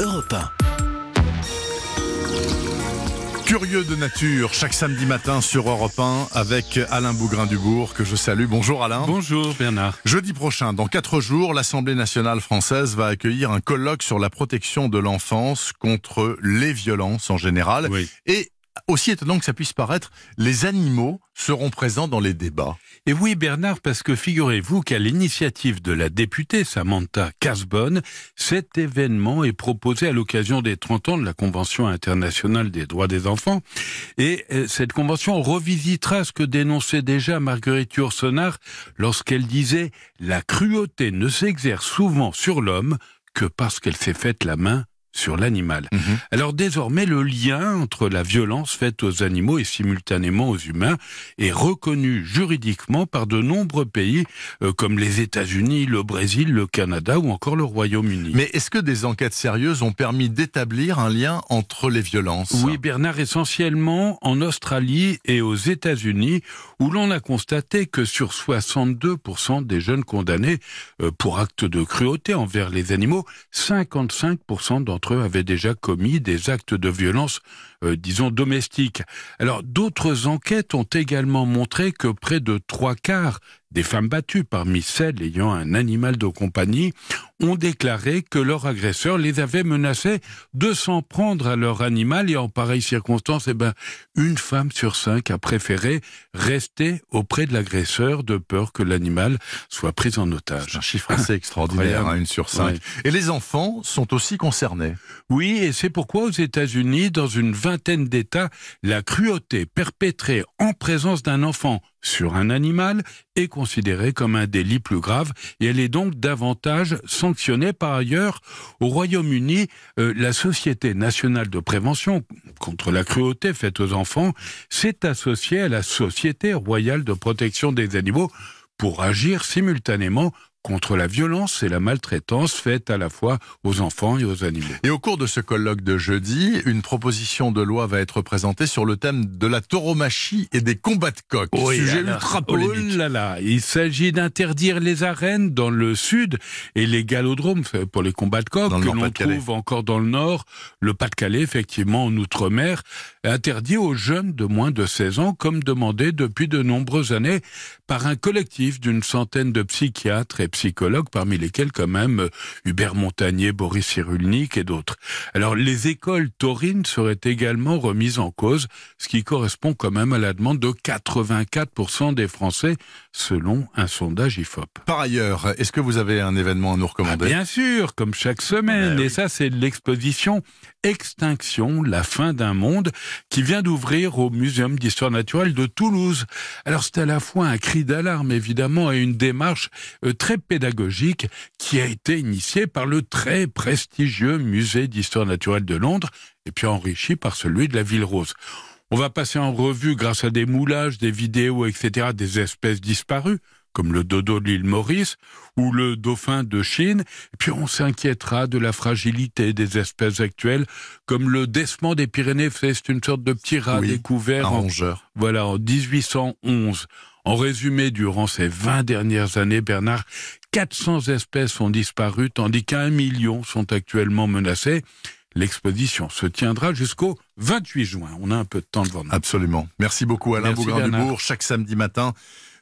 Europe 1. Curieux de nature, chaque samedi matin sur Europe 1 avec Alain Bougrain-Dubourg, que je salue. Bonjour Alain. Bonjour Bernard. Jeudi prochain, dans quatre jours, l'Assemblée nationale française va accueillir un colloque sur la protection de l'enfance contre les violences en général. Oui. Et aussi étonnant que ça puisse paraître, les animaux seront présents dans les débats. Et oui Bernard, parce que figurez-vous qu'à l'initiative de la députée Samantha Casbonne, cet événement est proposé à l'occasion des 30 ans de la Convention internationale des droits des enfants. Et euh, cette convention revisitera ce que dénonçait déjà Marguerite Yourcenar lorsqu'elle disait « La cruauté ne s'exerce souvent sur l'homme que parce qu'elle s'est faite la main sur l'animal. Mhm. Alors désormais, le lien entre la violence faite aux animaux et simultanément aux humains est reconnu juridiquement par de nombreux pays euh, comme les États-Unis, le Brésil, le Canada ou encore le Royaume-Uni. Mais est-ce que des enquêtes sérieuses ont permis d'établir un lien entre les violences? Oui, Bernard, essentiellement en Australie et aux États-Unis, où l'on a constaté que sur 62% des jeunes condamnés euh, pour actes de cruauté envers les animaux, 55% d'entre eux avaient déjà commis des actes de violence, euh, disons, domestiques. Alors, d'autres enquêtes ont également montré que près de trois quarts des femmes battues parmi celles ayant un animal de compagnie ont déclaré que leur agresseur les avait menacées de s'en prendre à leur animal et en pareille circonstance, eh ben, une femme sur cinq a préféré rester auprès de l'agresseur de peur que l'animal soit pris en otage. C'est un chiffre assez extraordinaire, hein, une sur cinq. Ouais. Et les enfants sont aussi concernés. Oui, et c'est pourquoi aux États-Unis, dans une vingtaine d'États, la cruauté perpétrée en présence d'un enfant sur un animal est considérée comme un délit plus grave et elle est donc davantage sanctionnée. Par ailleurs, au Royaume-Uni, euh, la Société nationale de prévention contre la cruauté faite aux enfants s'est associée à la Société royale de protection des animaux pour agir simultanément contre la violence et la maltraitance faites à la fois aux enfants et aux animaux. Et au cours de ce colloque de jeudi, une proposition de loi va être présentée sur le thème de la tauromachie et des combats de coq. Sujet alors, ultra Oh polémique. là là, il s'agit d'interdire les arènes dans le sud et les galodromes pour les combats de coq Dans le que l'on trouve encore dans le nord, le Pas-de-Calais effectivement en outre-mer, interdit aux jeunes de moins de 16 ans comme demandé depuis de nombreuses années par un collectif d'une centaine de psychiatres et psychologues parmi lesquels quand même Hubert Montagnier, Boris Cyrulnik et d'autres. Alors les écoles taurines seraient également remises en cause, ce qui correspond quand même à la demande de 84% des Français selon un sondage IFOP. Par ailleurs, est-ce que vous avez un événement à nous Ah, recommander bien sûr, comme chaque semaine. Ben Et oui. ça, c'est l'exposition Extinction, la fin d'un monde, qui vient d'ouvrir au Muséum d'histoire naturelle de Toulouse. Alors, c'est à la fois un cri d'alarme, évidemment, et une démarche euh, très pédagogique qui a été initiée par le très prestigieux Musée d'histoire naturelle de Londres, et puis enrichi par celui de la Ville Rose. On va passer en revue, grâce à des moulages, des vidéos, etc., des espèces disparues, comme le dodo de l'île Maurice ou le dauphin de Chine. Et puis on s'inquiétera de la fragilité des espèces actuelles, comme le décement des Pyrénées. C'est une sorte de petit rat Oui, découvert en, rongeur. voilà, en 1811. En résumé, durant ces 20 dernières années, Bernard, 400 espèces ont disparu, tandis qu'un million sont actuellement menacées. L'exposition se tiendra jusqu'au 28 juin. On a un peu de temps devant nous. Absolument. Merci beaucoup Alain Bougrain-Dubourg, chaque samedi matin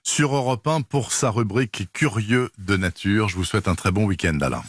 sur Europe 1 pour sa rubrique Curieux de nature. Je vous souhaite un très bon week-end Alain.